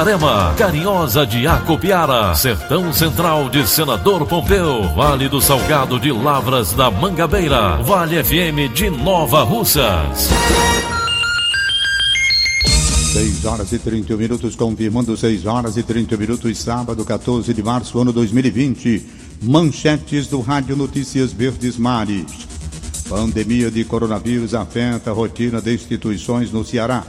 Itarema, Carinhosa de Acopiara, Sertão Central de Senador Pompeu, Vale do Salgado de Lavras da Mangabeira, Vale FM de Nova Russas. 6 horas e 31 minutos, confirmando 6 horas e 30 minutos, sábado 14 de março, ano 2020. Manchetes do Rádio Notícias Verdes Mares. Pandemia de coronavírus afeta a rotina de instituições no Ceará.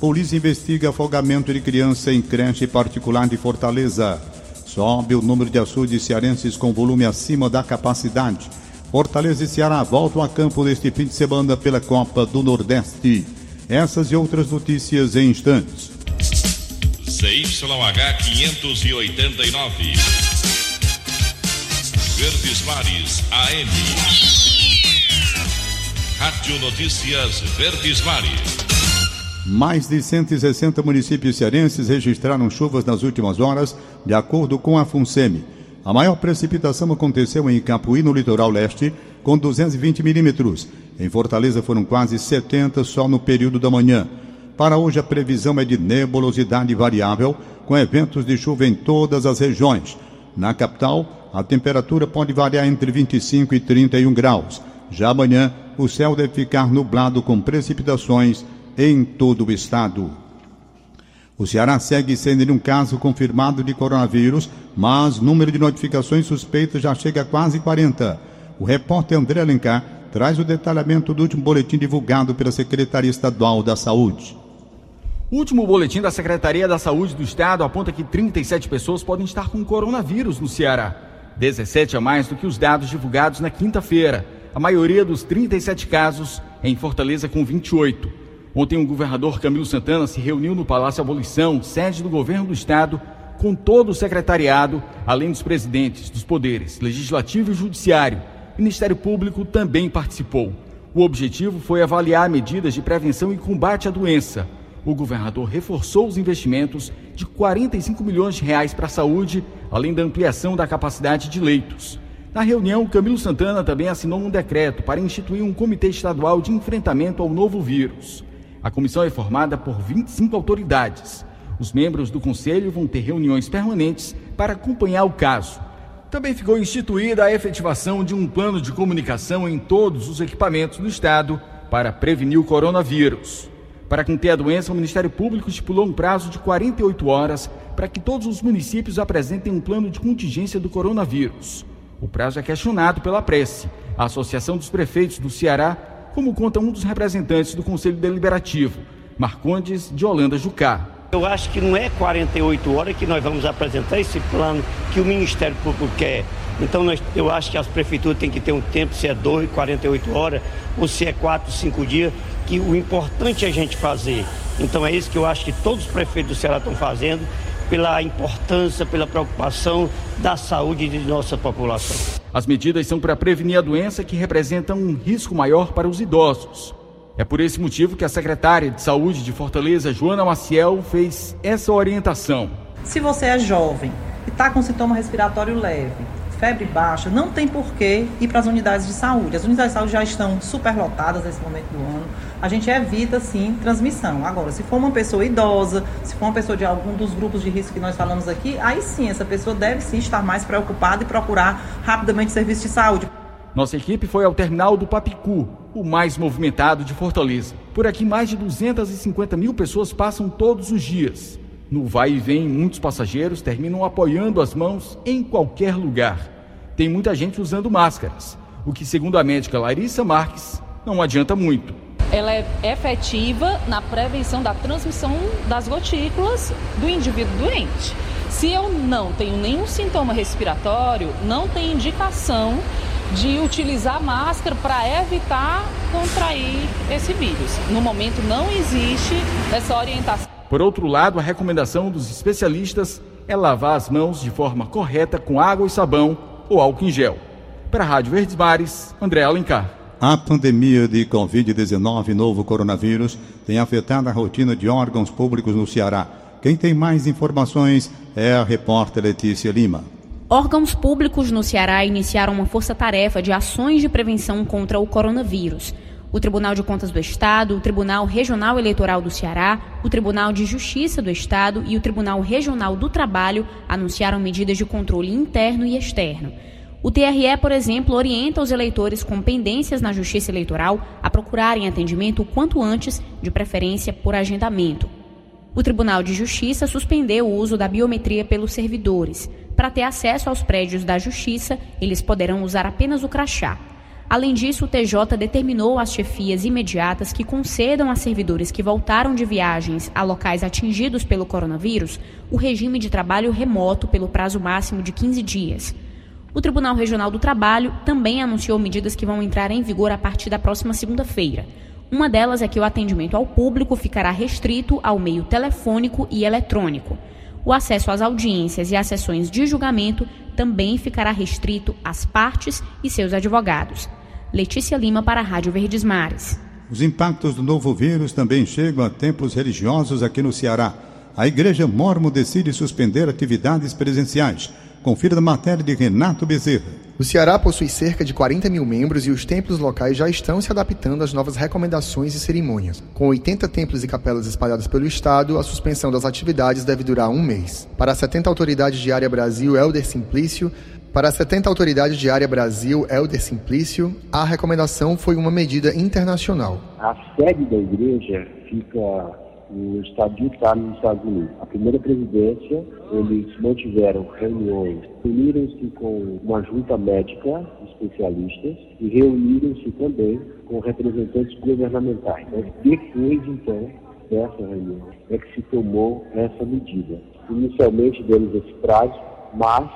Polícia investiga afogamento de criança em creche particular de Fortaleza. Sobe o número de açudes cearenses com volume acima da capacidade. Fortaleza e Ceará voltam a campo neste fim de semana pela Copa do Nordeste. Essas e outras notícias em instantes. CYH 589. Verdes Mares AM. Rádio Notícias Verdes Mares. Mais de 160 municípios cearenses registraram chuvas nas últimas horas, de acordo com a FUNSEMI. A maior precipitação aconteceu em Capuí, no litoral leste, com 220 milímetros. Em Fortaleza foram quase 70 só no período da manhã. Para hoje, a previsão é de nebulosidade variável, com eventos de chuva em todas as regiões. Na capital, a temperatura pode variar entre 25 e 31 graus. Já amanhã, o céu deve ficar nublado com precipitações em todo o estado. O Ceará segue sem nenhum caso confirmado de coronavírus, mas número de notificações suspeitas já chega a quase 40. O repórter André Alencar traz o detalhamento do último boletim divulgado pela Secretaria Estadual da Saúde. O último boletim da Secretaria da Saúde do Estado aponta que 37 pessoas podem estar com coronavírus no Ceará. 17 a mais do que os dados divulgados na quinta-feira. A maioria dos 37 casos é em Fortaleza, com 28. Ontem, o governador Camilo Santana se reuniu no Palácio Abolição, sede do governo do estado, com todo o secretariado, além dos presidentes dos poderes legislativo e judiciário. O Ministério Público também participou. O objetivo foi avaliar medidas de prevenção e combate à doença. O governador reforçou os investimentos de 45 milhões de reais para a saúde, além da ampliação da capacidade de leitos. Na reunião, Camilo Santana também assinou um decreto para instituir um comitê estadual de enfrentamento ao novo vírus. A comissão é formada por 25 autoridades. Os membros do conselho vão ter reuniões permanentes para acompanhar o caso. Também ficou instituída a efetivação de um plano de comunicação em todos os equipamentos do Estado para prevenir o coronavírus. Para conter a doença, o Ministério Público estipulou um prazo de 48 horas para que todos os municípios apresentem um plano de contingência do coronavírus. O prazo é questionado pela Prece, a Associação dos Prefeitos do Ceará, como conta um dos representantes do Conselho Deliberativo, Marcondes de Holanda Jucá. Eu acho que não é 48 horas que nós vamos apresentar esse plano que o Ministério Público quer. Então nós, eu acho que as prefeituras têm que ter um tempo, se é 2, 48 horas, ou se é 4, 5 dias, que o importante é a gente fazer. Então é isso que eu acho que todos os prefeitos do Ceará estão fazendo pela importância, pela preocupação da saúde de nossa população. As medidas são para prevenir a doença que representa um risco maior para os idosos. É por esse motivo que a secretária de Saúde de Fortaleza, Joana Maciel, fez essa orientação. Se você é jovem e está com sintoma respiratório leve, febre baixa, não tem por que ir para as unidades de saúde. As unidades de saúde já estão superlotadas nesse momento do ano. A gente evita, sim, transmissão. Agora, se for uma pessoa idosa, se for uma pessoa de algum dos grupos de risco que nós falamos aqui, aí sim, essa pessoa deve sim estar mais preocupada e procurar rapidamente serviço de saúde. Nossa equipe foi ao terminal do Papicu, o mais movimentado de Fortaleza. Por aqui, mais de 250 mil pessoas passam todos os dias. No vai e vem, muitos passageiros terminam apoiando as mãos em qualquer lugar. Tem muita gente usando máscaras, o que, segundo a médica Larissa Marques, não adianta muito. Ela é efetiva na prevenção da transmissão das gotículas do indivíduo doente. Se eu não tenho nenhum sintoma respiratório, não tem indicação de utilizar máscara para evitar contrair esse vírus. No momento não existe essa orientação. Por outro lado, a recomendação dos especialistas é lavar as mãos de forma correta com água e sabão ou álcool em gel. Para a Rádio Verdes Mares, André Alencar. A pandemia de Covid-19, novo coronavírus, tem afetado a rotina de órgãos públicos no Ceará. Quem tem mais informações é a repórter Letícia Lima. Órgãos públicos no Ceará iniciaram uma força-tarefa de ações de prevenção contra o coronavírus. O Tribunal de Contas do Estado, o Tribunal Regional Eleitoral do Ceará, o Tribunal de Justiça do Estado e o Tribunal Regional do Trabalho anunciaram medidas de controle interno e externo. O TRE, por exemplo, orienta os eleitores com pendências na Justiça Eleitoral a procurarem atendimento o quanto antes, de preferência por agendamento. O Tribunal de Justiça suspendeu o uso da biometria pelos servidores. Para ter acesso aos prédios da Justiça, eles poderão usar apenas o crachá. Além disso, o TJ determinou às chefias imediatas que concedam a servidores que voltaram de viagens a locais atingidos pelo coronavírus o regime de trabalho remoto pelo prazo máximo de 15 dias. O Tribunal Regional do Trabalho também anunciou medidas que vão entrar em vigor a partir da próxima segunda-feira. Uma delas é que o atendimento ao público ficará restrito ao meio telefônico e eletrônico. O acesso às audiências e às sessões de julgamento também ficará restrito às partes e seus advogados. Letícia Lima para a Rádio Verdes Mares. Os impactos do novo vírus também chegam a templos religiosos aqui no Ceará. A Igreja Mormon decide suspender atividades presenciais. Confira na matéria de Renato Bezerra. O Ceará possui cerca de 40 mil membros e os templos locais já estão se adaptando às novas recomendações e cerimônias. Com 80 templos e capelas espalhados pelo estado, a suspensão das atividades deve durar um mês. Para a 70 autoridades de área Brasil, Helder Simplício, para a 70 autoridades de área Brasil, Helder Simplício, a recomendação foi uma medida internacional. A sede da igreja fica no estado de Utah, nos Estados Unidos. A primeira presidência, eles mantiveram reuniões, reuniram-se com uma junta médica, especialistas, e reuniram-se também com representantes governamentais. Mas depois, então, dessa reunião, é que se tomou essa medida. Inicialmente, demos esse prazo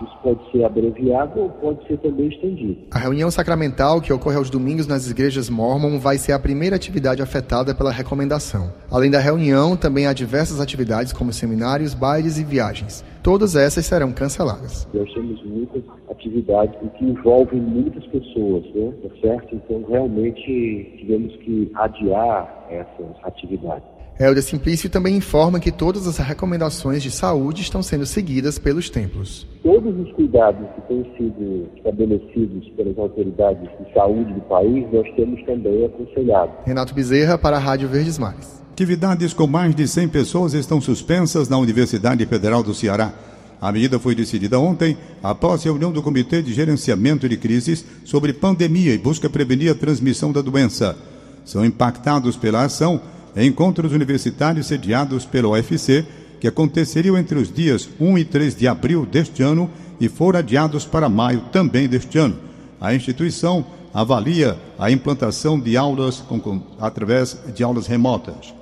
isso pode ser abreviado ou pode ser também estendido. A reunião sacramental, que ocorre aos domingos nas igrejas mormon, vai ser a primeira atividade afetada pela recomendação. Além da reunião, também há diversas atividades como seminários, bailes e viagens. Todas essas serão canceladas. Nós temos muitas atividades que envolvem muitas pessoas, né? Tá certo? Então, realmente, tivemos que adiar essas atividades. Helder Simplício também informa que todas as recomendações de saúde estão sendo seguidas pelos templos. Todos os cuidados que têm sido estabelecidos pelas autoridades de saúde do país, nós temos também aconselhado. Renato Bezerra para a Rádio Verdes Mares. Atividades com mais de 100 pessoas estão suspensas na Universidade Federal do Ceará. A medida foi decidida ontem, após reunião do Comitê de Gerenciamento de Crises sobre pandemia e busca prevenir a transmissão da doença. São impactados pela ação encontros universitários sediados pela UFC, que aconteceriam entre os dias 1 e 3 de abril deste ano e foram adiados para maio também deste ano. A instituição avalia a implantação de aulas com, com, através de aulas remotas.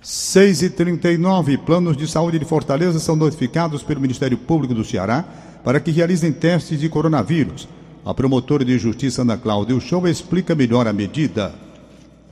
6 e 39 planos de saúde de Fortaleza são notificados pelo Ministério Público do Ceará para que realizem testes de coronavírus. A promotora de justiça Ana Cláudia Show explica melhor a medida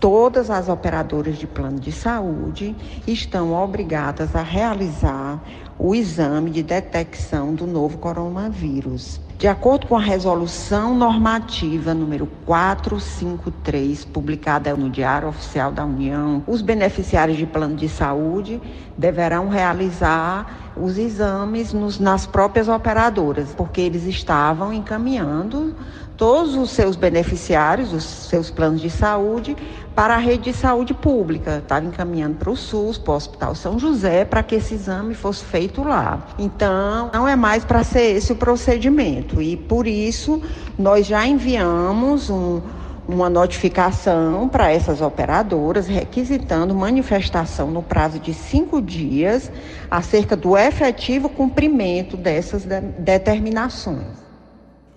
todas as operadoras de plano de saúde estão obrigadas a realizar o exame de detecção do novo coronavírus. De acordo com a resolução normativa número 453, publicada no Diário Oficial da União, os beneficiários de plano de saúde deverão realizar os exames nos, nas próprias operadoras, porque eles estavam encaminhando todos os seus beneficiários, os seus planos de saúde, para a rede de saúde pública. Estava encaminhando para o SUS, para o Hospital São José, para que esse exame fosse feito lá. Então, não é mais para ser esse o procedimento. E por isso, nós já enviamos um, uma notificação para essas operadoras requisitando manifestação no prazo de cinco dias acerca do efetivo cumprimento dessas de determinações.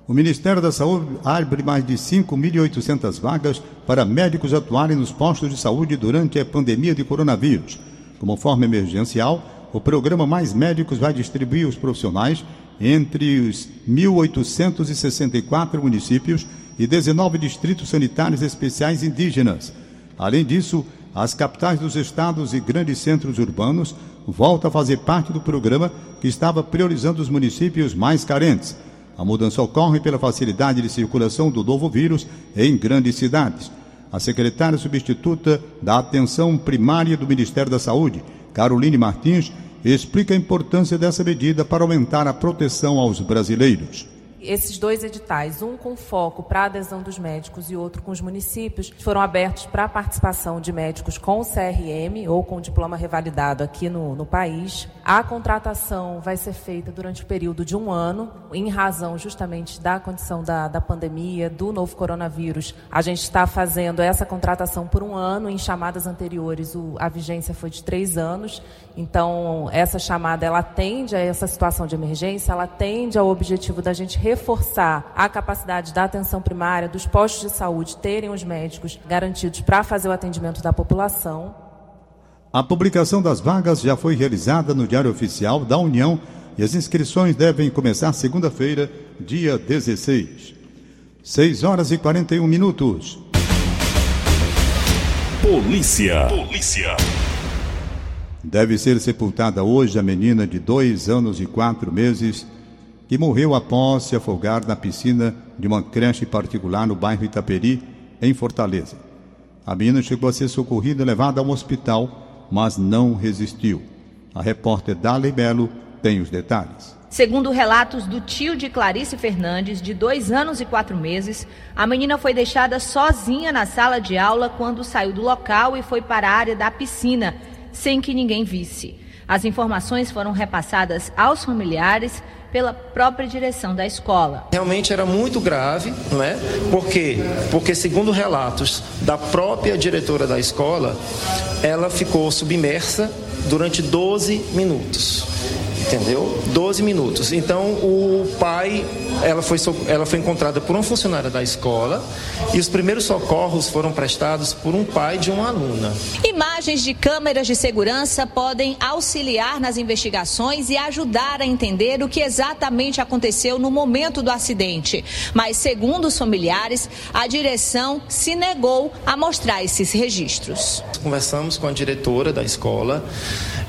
O Ministério da Saúde abre mais de 5.800 vagas para médicos atuarem nos postos de saúde durante a pandemia de coronavírus. Como forma emergencial, o programa Mais Médicos vai distribuir os profissionais entre os 1.864 municípios e 19 distritos sanitários especiais indígenas. Além disso, as capitais dos estados e grandes centros urbanos voltam a fazer parte do programa que estava priorizando os municípios mais carentes. A mudança ocorre pela facilidade de circulação do novo vírus em grandes cidades. A secretária substituta da Atenção Primária do Ministério da Saúde, Caroline Martins, explica a importância dessa medida para aumentar a proteção aos brasileiros esses dois editais, um com foco para adesão dos médicos e outro com os municípios, foram abertos para a participação de médicos com CRM ou com diploma revalidado aqui no, no país. A contratação vai ser feita durante o período de um ano, em razão justamente da condição da, da pandemia, do novo coronavírus. A gente está fazendo essa contratação por um ano, em chamadas anteriores o, a vigência foi de três anos. Então, essa chamada, ela atende a essa situação de emergência, ela atende ao objetivo da gente reforçar a capacidade da atenção primária, dos postos de saúde terem os médicos garantidos para fazer o atendimento da população. A publicação das vagas já foi realizada no Diário Oficial da União e as inscrições devem começar segunda-feira, dia 16. 6 horas e 41 minutos. Polícia. Polícia. Deve ser sepultada hoje a menina de dois anos e quatro meses que morreu após se afogar na piscina de uma creche particular no bairro Itaperi, em Fortaleza. A menina chegou a ser socorrida e levada a um hospital, mas não resistiu. A repórter Dali Belo tem os detalhes. Segundo relatos do tio de Clarice Fernandes, de dois anos e quatro meses, a menina foi deixada sozinha na sala de aula quando saiu do local e foi para a área da piscina, sem que ninguém visse. As informações foram repassadas aos familiares pela própria direção da escola. Realmente era muito grave, não é? Por quê? Porque segundo relatos da própria diretora da escola, ela ficou submersa durante 12 minutos entendeu? 12 minutos. Então o pai, ela foi, ela foi encontrada por uma funcionária da escola e os primeiros socorros foram prestados por um pai de uma aluna. Imagens de câmeras de segurança podem auxiliar nas investigações e ajudar a entender o que exatamente aconteceu no momento do acidente. Mas segundo os familiares, a direção se negou a mostrar esses registros. Conversamos com a diretora da escola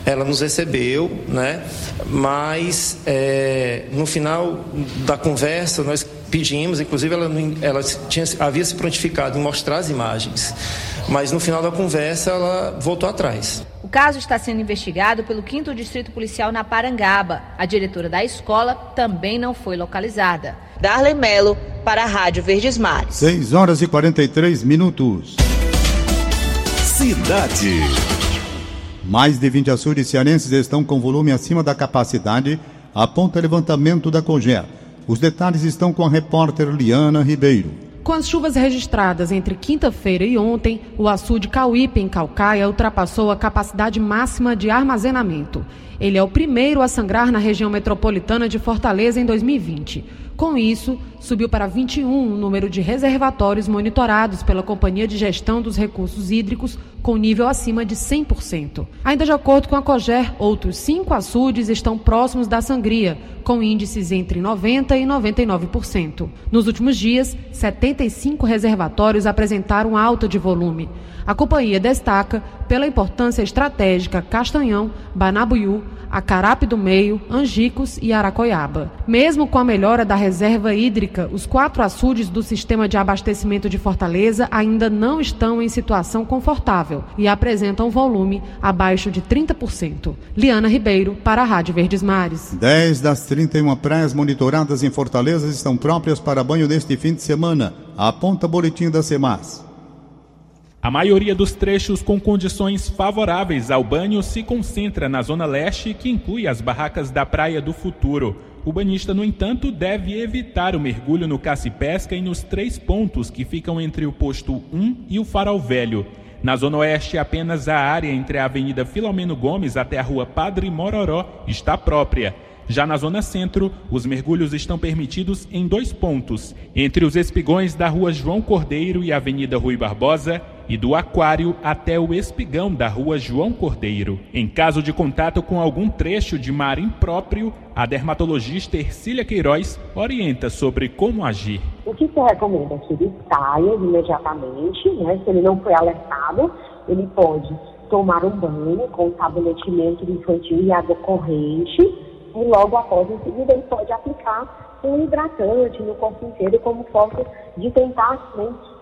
ela nos recebeu, né? Mas é, no final da conversa nós pedimos, inclusive ela, ela tinha, havia se prontificado em mostrar as imagens, mas no final da conversa ela voltou atrás. O caso está sendo investigado pelo 5 Distrito Policial na Parangaba. A diretora da escola também não foi localizada. Darley Melo, para a Rádio Verdes Mares. 6 horas e 43 minutos. Cidade. Mais de 20 açudes cearenses estão com volume acima da capacidade, aponta levantamento da COGER. Os detalhes estão com a repórter Liana Ribeiro. Com as chuvas registradas entre quinta-feira e ontem, o açude Cauípe, em Calcaia, ultrapassou a capacidade máxima de armazenamento. Ele é o primeiro a sangrar na região metropolitana de Fortaleza em 2020. Com isso, subiu para 21 o número de reservatórios monitorados pela Companhia de Gestão dos Recursos Hídricos, com nível acima de 100%. Ainda de acordo com a COGER, outros cinco açudes estão próximos da sangria, com índices entre 90% e 99%. Nos últimos dias, 75 reservatórios apresentaram alta de volume. A companhia destaca pela importância estratégica Castanhão, Banabuiú, Acarape do Meio, Angicos e Aracoiaba. Mesmo com a melhora da reserva hídrica, os quatro açudes do sistema de abastecimento de Fortaleza ainda não estão em situação confortável e apresentam volume abaixo de 30%. Liana Ribeiro, para a Rádio Verdes Mares. 10 das 31 praias monitoradas em Fortaleza estão próprias para banho neste fim de semana. Aponta boletim da CEMAS. A maioria dos trechos com condições favoráveis ao banho se concentra na Zona Leste, que inclui as barracas da Praia do Futuro. O banhista, no entanto, deve evitar o mergulho no caça-pesca e nos três pontos que ficam entre o posto 1 e o Farol Velho. Na Zona Oeste, apenas a área entre a Avenida Filomeno Gomes até a Rua Padre Mororó está própria. Já na Zona Centro, os mergulhos estão permitidos em dois pontos, entre os espigões da Rua João Cordeiro e a Avenida Rui Barbosa e do Aquário até o Espigão da Rua João Cordeiro. Em caso de contato com algum trecho de mar impróprio, a dermatologista Ercília Queiroz orienta sobre como agir. O que se recomenda é que ele saia imediatamente, né? se ele não foi alertado, ele pode tomar um banho com sabonete neutro infantil e água corrente e logo após em seguida ele pode aplicar um hidratante no corpo inteiro como forma de tentar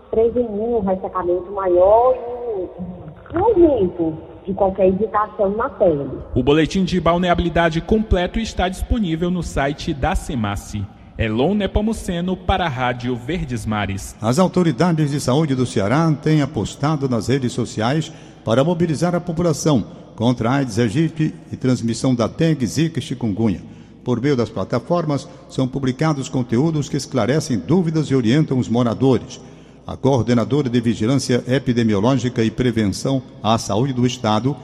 né, prevenir um ressecamento maior e um aumento de qualquer irritação na pele. O boletim de balneabilidade completo está disponível no site da Semace. Elon Nepomuceno para a Rádio Verdes Mares. As autoridades de saúde do Ceará têm apostado nas redes sociais para mobilizar a população contra a AIDS aegypti e transmissão da dengue, zika e chikungunya. Por meio das plataformas, são publicados conteúdos que esclarecem dúvidas e orientam os moradores. A coordenadora de Vigilância Epidemiológica e Prevenção à Saúde do Estado,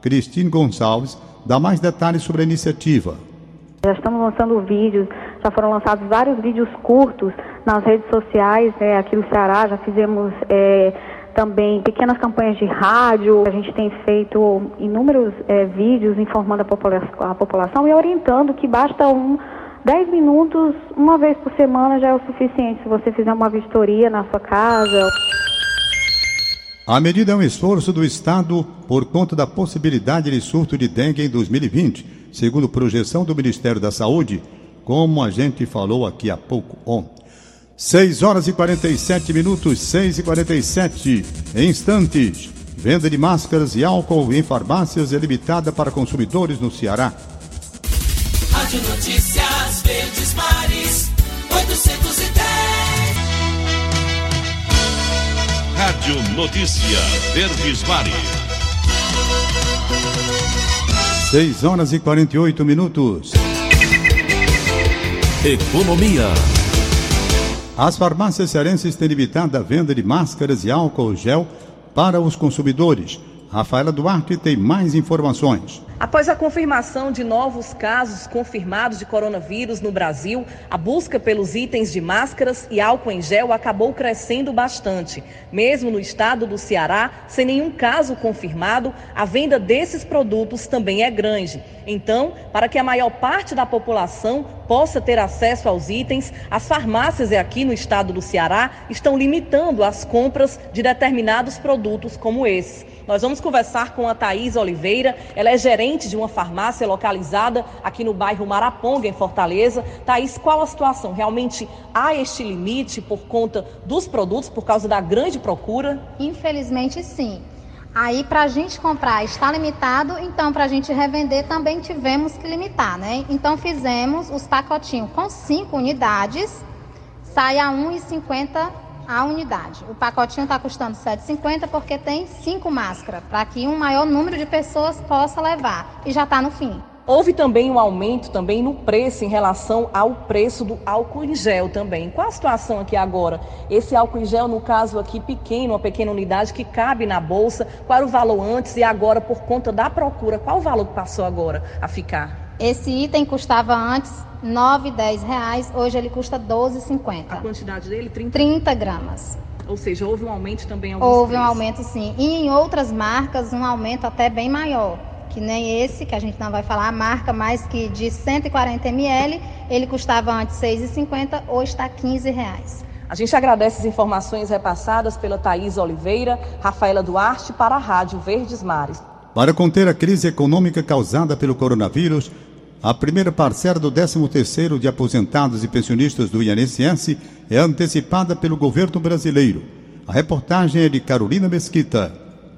Cristine Gonçalves, dá mais detalhes sobre a iniciativa. Já estamos lançando vídeos, já foram lançados vários vídeos curtos nas redes sociais, né, aqui no Ceará, já fizemos é, também pequenas campanhas de rádio, a gente tem feito inúmeros é, vídeos informando a, a população e orientando que basta um 10 minutos, uma vez por semana já é o suficiente se você fizer uma vistoria na sua casa. A medida é um esforço do Estado por conta da possibilidade de surto de dengue em 2020, segundo projeção do Ministério da Saúde, como a gente falou aqui há pouco ontem. 6 horas e 47 minutos, 6 e 47 instantes. Venda de máscaras e álcool em farmácias é limitada para consumidores no Ceará. Rádio Notícia Verdes Mares. 6 horas e 48 minutos. Economia. As farmácias cearenses têm limitado a venda de máscaras e álcool gel para os consumidores. Rafaela Duarte tem mais informações. Após a confirmação de novos casos confirmados de coronavírus no Brasil, a busca pelos itens de máscaras e álcool em gel acabou crescendo bastante. Mesmo no estado do Ceará, sem nenhum caso confirmado, a venda desses produtos também é grande. Então, para que a maior parte da população possa ter acesso aos itens, as farmácias aqui no estado do Ceará estão limitando as compras de determinados produtos como esses. Nós vamos conversar com a Thaís Oliveira, ela é gerente de uma farmácia localizada aqui no bairro Maraponga, em Fortaleza. Thaís, qual a situação? Realmente há este limite por conta dos produtos, por causa da grande procura? Infelizmente, sim. Aí, para a gente comprar está limitado, então para a gente revender também tivemos que limitar, né? Então fizemos os pacotinhos com cinco unidades, sai a R$ 1,50 a unidade. O pacotinho está custando R$ 7,50 porque tem cinco máscaras, para que um maior número de pessoas possa levar. E já está no fim. Houve também um aumento também no preço em relação ao preço do álcool em gel também. Qual a situação aqui agora? Esse álcool em gel, no caso aqui, pequeno, uma pequena unidade que cabe na bolsa, qual era o valor antes e agora, por conta da procura, qual o valor que passou agora a ficar? Esse item custava antes 9, 10 reais, hoje ele custa 12,50. A quantidade dele? 30? 30 gramas. Ou seja, houve um aumento também? Houve um aumento sim. E em outras marcas, um aumento até bem maior. Que nem esse, que a gente não vai falar, a marca mais que de 140 ml, ele custava antes 6,50, hoje está 15 reais. A gente agradece as informações repassadas pela Thaís Oliveira, Rafaela Duarte para a Rádio Verdes Mares. Para conter a crise econômica causada pelo coronavírus, a primeira parcela do 13º de aposentados e pensionistas do INSS é antecipada pelo governo brasileiro. A reportagem é de Carolina Mesquita.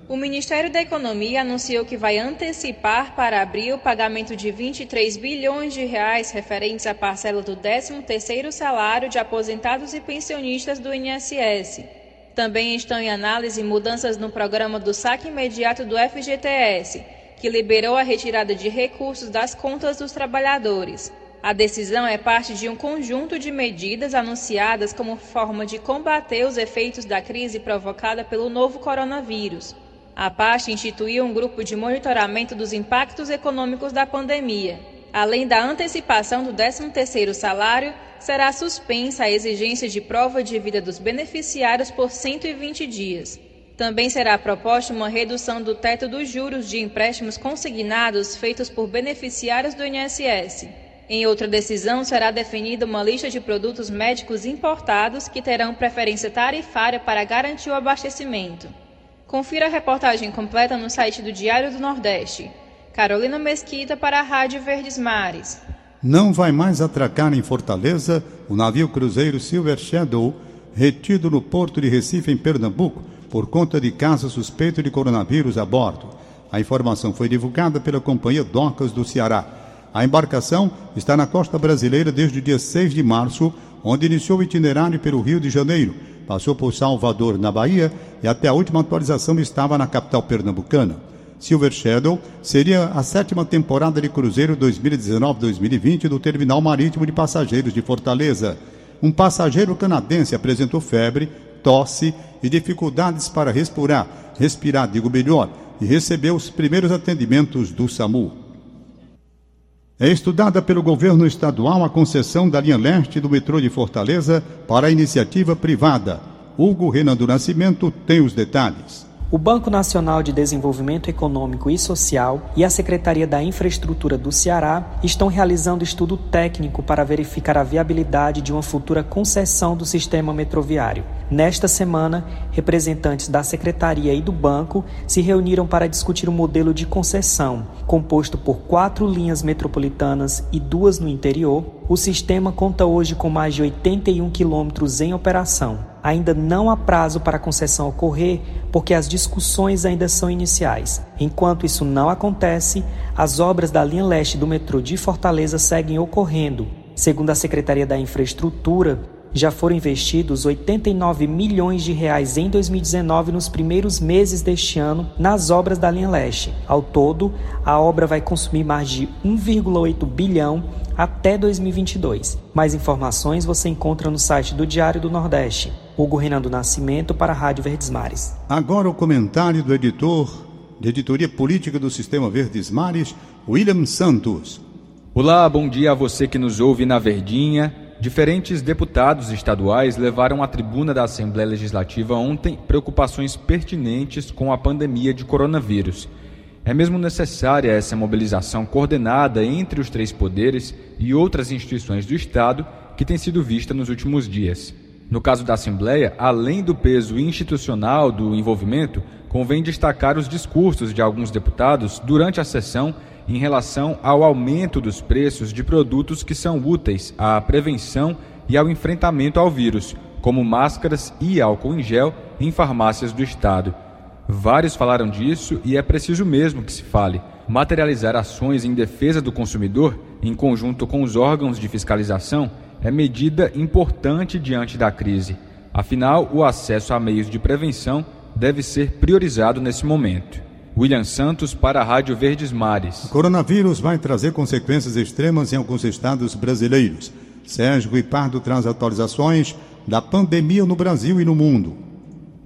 O Ministério da Economia anunciou que vai antecipar para abril o pagamento de 23 bilhões de reais referentes à parcela do 13º salário de aposentados e pensionistas do INSS. Também estão em análise mudanças no programa do saque imediato do FGTS, que liberou a retirada de recursos das contas dos trabalhadores. A decisão é parte de um conjunto de medidas anunciadas como forma de combater os efeitos da crise provocada pelo novo coronavírus. A pasta instituiu um grupo de monitoramento dos impactos econômicos da pandemia. Além da antecipação do 13º salário, será suspensa a exigência de prova de vida dos beneficiários por 120 dias. Também será proposta uma redução do teto dos juros de empréstimos consignados feitos por beneficiários do INSS. Em outra decisão, será definida uma lista de produtos médicos importados que terão preferência tarifária para garantir o abastecimento. Confira a reportagem completa no site do Diário do Nordeste. Carolina Mesquita para a Rádio Verdes Mares. Não vai mais atracar em Fortaleza o navio cruzeiro Silver Shadow, retido no porto de Recife, em Pernambuco, por conta de caso suspeito de coronavírus a bordo. A informação foi divulgada pela Companhia Docas do Ceará. A embarcação está na costa brasileira desde o dia 6 de março, onde iniciou o itinerário pelo Rio de Janeiro, passou por Salvador, na Bahia, e até a última atualização estava na capital pernambucana. Silver Shadow seria a sétima temporada de cruzeiro 2019-2020 do Terminal Marítimo de Passageiros de Fortaleza. Um passageiro canadense apresentou febre, tosse e dificuldades para respirar, respirar, digo melhor, e recebeu os primeiros atendimentos do SAMU. É estudada pelo governo estadual a concessão da linha leste do metrô de Fortaleza para a iniciativa privada. Hugo Renan do Nascimento tem os detalhes. O Banco Nacional de Desenvolvimento Econômico e Social e a Secretaria da Infraestrutura do Ceará estão realizando estudo técnico para verificar a viabilidade de uma futura concessão do sistema metroviário. Nesta semana, representantes da Secretaria e do Banco se reuniram para discutir o um modelo de concessão, composto por quatro linhas metropolitanas e duas no interior. O sistema conta hoje com mais de 81 quilômetros em operação ainda não há prazo para a concessão ocorrer, porque as discussões ainda são iniciais. Enquanto isso não acontece, as obras da linha leste do metrô de Fortaleza seguem ocorrendo. Segundo a Secretaria da Infraestrutura, já foram investidos 89 milhões de reais em 2019 nos primeiros meses deste ano nas obras da linha leste. Ao todo, a obra vai consumir mais de 1,8 bilhão até 2022. Mais informações você encontra no site do Diário do Nordeste. Hugo Renan do Nascimento para a Rádio Verdes Mares. Agora o comentário do editor de editoria política do Sistema Verdes Mares, William Santos. Olá, bom dia a você que nos ouve na Verdinha. Diferentes deputados estaduais levaram à tribuna da Assembleia Legislativa ontem preocupações pertinentes com a pandemia de coronavírus. É mesmo necessária essa mobilização coordenada entre os três poderes e outras instituições do Estado que tem sido vista nos últimos dias. No caso da Assembleia, além do peso institucional do envolvimento, convém destacar os discursos de alguns deputados durante a sessão em relação ao aumento dos preços de produtos que são úteis à prevenção e ao enfrentamento ao vírus, como máscaras e álcool em gel em farmácias do Estado. Vários falaram disso e é preciso mesmo que se fale. Materializar ações em defesa do consumidor, em conjunto com os órgãos de fiscalização, é medida importante diante da crise. Afinal, o acesso a meios de prevenção deve ser priorizado nesse momento. William Santos para a Rádio Verdes Mares. O coronavírus vai trazer consequências extremas em alguns estados brasileiros. Sérgio Ripardo traz atualizações da pandemia no Brasil e no mundo.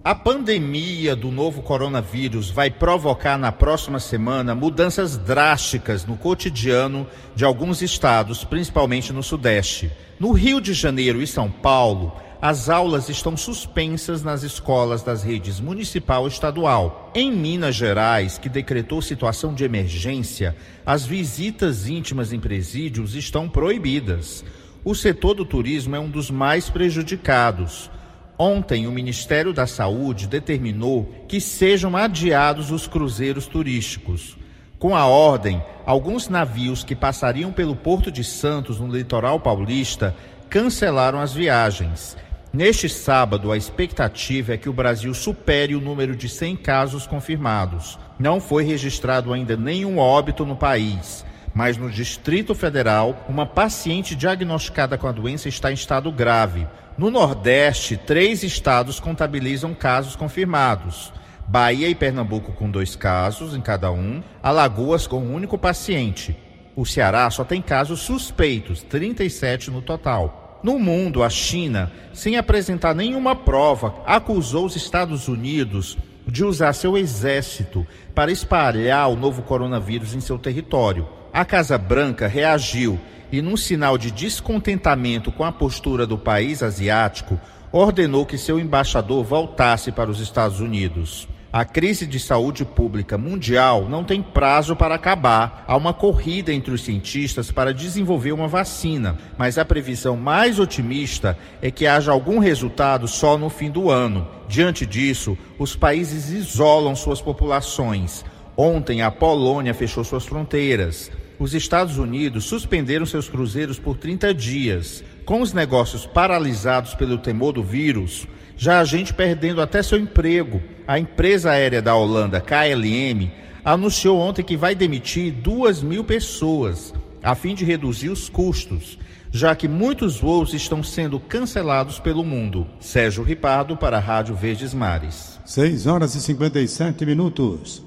A pandemia do novo coronavírus vai provocar na próxima semana mudanças drásticas no cotidiano de alguns estados, principalmente no Sudeste. No Rio de Janeiro e São Paulo, as aulas estão suspensas nas escolas das redes municipal e estadual. Em Minas Gerais, que decretou situação de emergência, as visitas íntimas em presídios estão proibidas. O setor do turismo é um dos mais prejudicados. Ontem, o Ministério da Saúde determinou que sejam adiados os cruzeiros turísticos. Com a ordem, alguns navios que passariam pelo Porto de Santos, no litoral paulista, cancelaram as viagens. Neste sábado, a expectativa é que o Brasil supere o número de 100 casos confirmados. Não foi registrado ainda nenhum óbito no país, mas no Distrito Federal, uma paciente diagnosticada com a doença está em estado grave. No Nordeste, três estados contabilizam casos confirmados. Bahia e Pernambuco com dois casos em cada um, Alagoas com um único paciente. O Ceará só tem casos suspeitos, 37 no total. No mundo, a China, sem apresentar nenhuma prova, acusou os Estados Unidos de usar seu exército para espalhar o novo coronavírus em seu território. A Casa Branca reagiu e, num sinal de descontentamento com a postura do país asiático, ordenou que seu embaixador voltasse para os Estados Unidos. A crise de saúde pública mundial não tem prazo para acabar. Há uma corrida entre os cientistas para desenvolver uma vacina, mas a previsão mais otimista é que haja algum resultado só no fim do ano. Diante disso, os países isolam suas populações. Ontem, a Polônia fechou suas fronteiras. Os Estados Unidos suspenderam seus cruzeiros por 30 dias. Com os negócios paralisados pelo temor do vírus, já há gente perdendo até seu emprego. A empresa aérea da Holanda, KLM, anunciou ontem que vai demitir duas mil pessoas, a fim de reduzir os custos, já que muitos voos estão sendo cancelados pelo mundo. Sérgio Ripardo para a Rádio Verdes Mares. 6 horas e 57 minutos.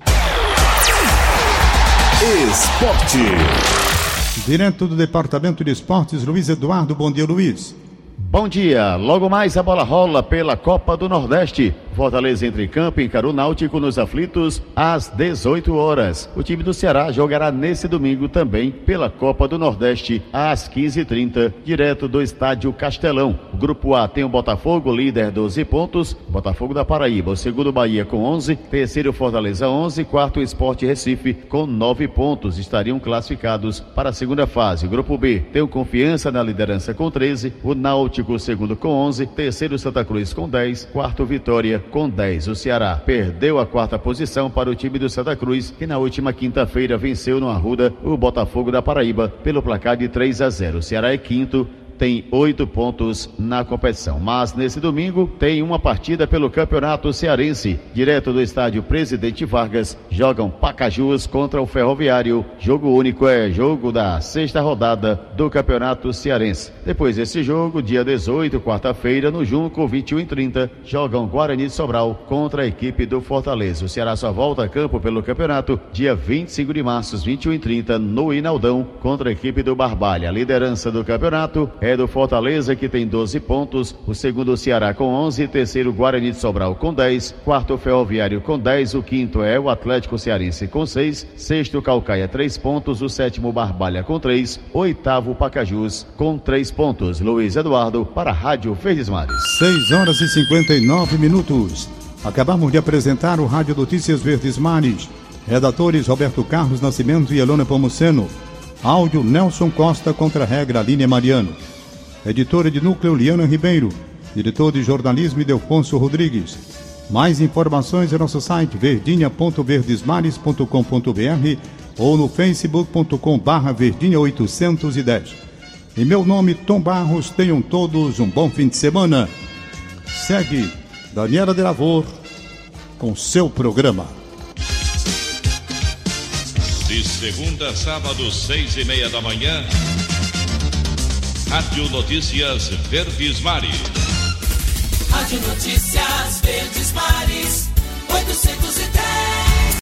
Esporte. Direto do Departamento de Esportes, Luiz Eduardo. Bom dia, Luiz. Bom dia. Logo mais a bola rola pela Copa do Nordeste. Fortaleza entra em campo encara o Náutico nos aflitos às 18 horas. O time do Ceará jogará nesse domingo também pela Copa do Nordeste às 15h30, direto do estádio Castelão. O grupo A tem o Botafogo, líder 12 pontos, Botafogo da Paraíba, o segundo Bahia com 11, terceiro Fortaleza 11, quarto Esporte Recife com 9 pontos. Estariam classificados para a segunda fase. O grupo B tem o Confiança na liderança com 13, o Náutico segundo com 11, terceiro Santa Cruz com 10, quarto Vitória com 10. O Ceará perdeu a quarta posição para o time do Santa Cruz, que na última quinta-feira venceu no Arruda o Botafogo da Paraíba pelo placar de 3 a 0. O Ceará é quinto, tem oito pontos na competição. Mas nesse domingo tem uma partida pelo Campeonato Cearense. Direto do estádio Presidente Vargas, jogam Pacajus contra o Ferroviário. Jogo único é jogo da sexta rodada do Campeonato Cearense. Depois desse jogo, dia 18, quarta-feira, no Junco, 21 e 30, jogam Guarani de Sobral contra a equipe do Fortaleza. O Ceará só volta a campo pelo campeonato dia 25 de março, 21 e 30, no Inaldão, contra a equipe do Barbalha. A liderança do campeonato é do Fortaleza, que tem 12 pontos. O segundo, o Ceará, com 11. Terceiro, Guarani de Sobral, com 10. Quarto, Ferroviário, com 10. O quinto é o Atlético Cearense, com 6. Sexto, Calcaia, 3 pontos. O sétimo, Barbalha, com 3. Oitavo, Pacajus, com 3 pontos. Luiz Eduardo, para a Rádio Verdes Mares. 6 horas e 59 minutos. Acabamos de apresentar o Rádio Notícias Verdes Mares. Redatores Roberto Carlos Nascimento e Elona Pomuceno. Áudio Nelson Costa contra a regra Línia Mariano. Editora de núcleo Liana Ribeiro. Diretor de jornalismo Delfonso Rodrigues. Mais informações em nosso site verdinha.verdesmares.com.br ou no facebook.com barra verdinha 810. Em meu nome, Tom Barros, tenham todos um bom fim de semana. Segue Daniela de Lavor com seu programa. De segunda a sábado, seis e meia da manhã. Rádio Notícias Verdes Mares. Rádio Notícias Verdes Mares. 810.